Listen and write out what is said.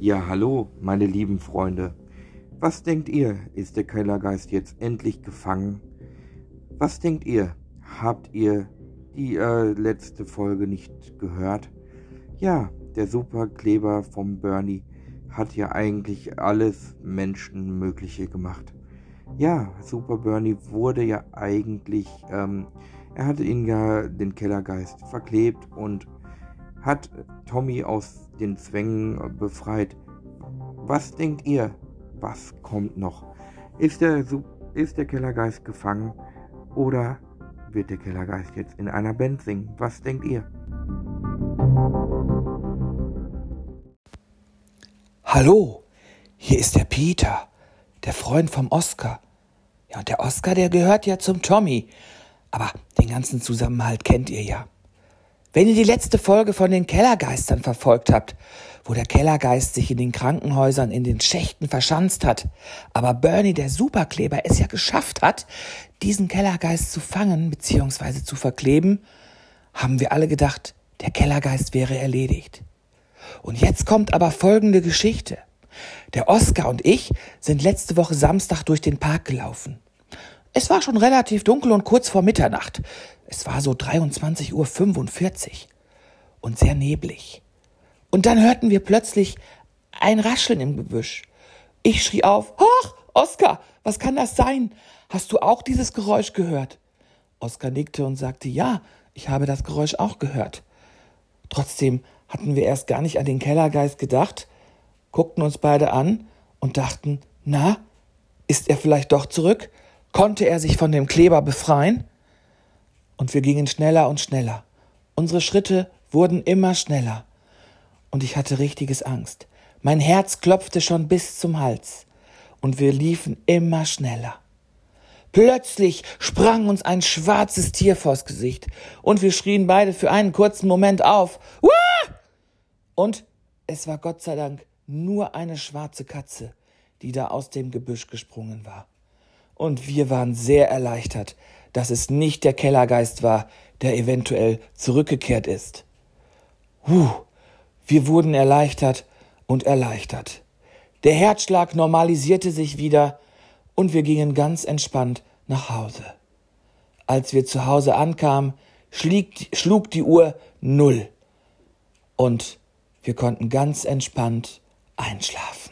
Ja, hallo, meine lieben Freunde. Was denkt ihr? Ist der Kellergeist jetzt endlich gefangen? Was denkt ihr? Habt ihr die äh, letzte Folge nicht gehört? Ja, der Superkleber vom Bernie hat ja eigentlich alles Menschenmögliche gemacht. Ja, Super Bernie wurde ja eigentlich, ähm, er hatte ihn ja den Kellergeist verklebt und hat Tommy aus den Zwängen befreit. Was denkt ihr? Was kommt noch? Ist der, ist der Kellergeist gefangen oder wird der Kellergeist jetzt in einer Band singen? Was denkt ihr? Hallo, hier ist der Peter, der Freund vom Oscar. Ja, und der Oscar, der gehört ja zum Tommy. Aber den ganzen Zusammenhalt kennt ihr ja. Wenn ihr die letzte Folge von den Kellergeistern verfolgt habt, wo der Kellergeist sich in den Krankenhäusern in den Schächten verschanzt hat, aber Bernie, der Superkleber, es ja geschafft hat, diesen Kellergeist zu fangen bzw. zu verkleben, haben wir alle gedacht, der Kellergeist wäre erledigt. Und jetzt kommt aber folgende Geschichte. Der Oscar und ich sind letzte Woche Samstag durch den Park gelaufen. Es war schon relativ dunkel und kurz vor Mitternacht. Es war so 23.45 Uhr und sehr neblig. Und dann hörten wir plötzlich ein Rascheln im Gebüsch. Ich schrie auf, Hoch, Oskar, was kann das sein? Hast du auch dieses Geräusch gehört? Oskar nickte und sagte, ja, ich habe das Geräusch auch gehört. Trotzdem hatten wir erst gar nicht an den Kellergeist gedacht, guckten uns beide an und dachten, na, ist er vielleicht doch zurück? Konnte er sich von dem Kleber befreien? Und wir gingen schneller und schneller. Unsere Schritte wurden immer schneller. Und ich hatte richtiges Angst. Mein Herz klopfte schon bis zum Hals. Und wir liefen immer schneller. Plötzlich sprang uns ein schwarzes Tier vors Gesicht und wir schrien beide für einen kurzen Moment auf. Wah! Und es war Gott sei Dank nur eine schwarze Katze, die da aus dem Gebüsch gesprungen war und wir waren sehr erleichtert, dass es nicht der Kellergeist war, der eventuell zurückgekehrt ist. Huh, wir wurden erleichtert und erleichtert. Der Herzschlag normalisierte sich wieder und wir gingen ganz entspannt nach Hause. Als wir zu Hause ankamen, schlieg, schlug die Uhr null und wir konnten ganz entspannt einschlafen.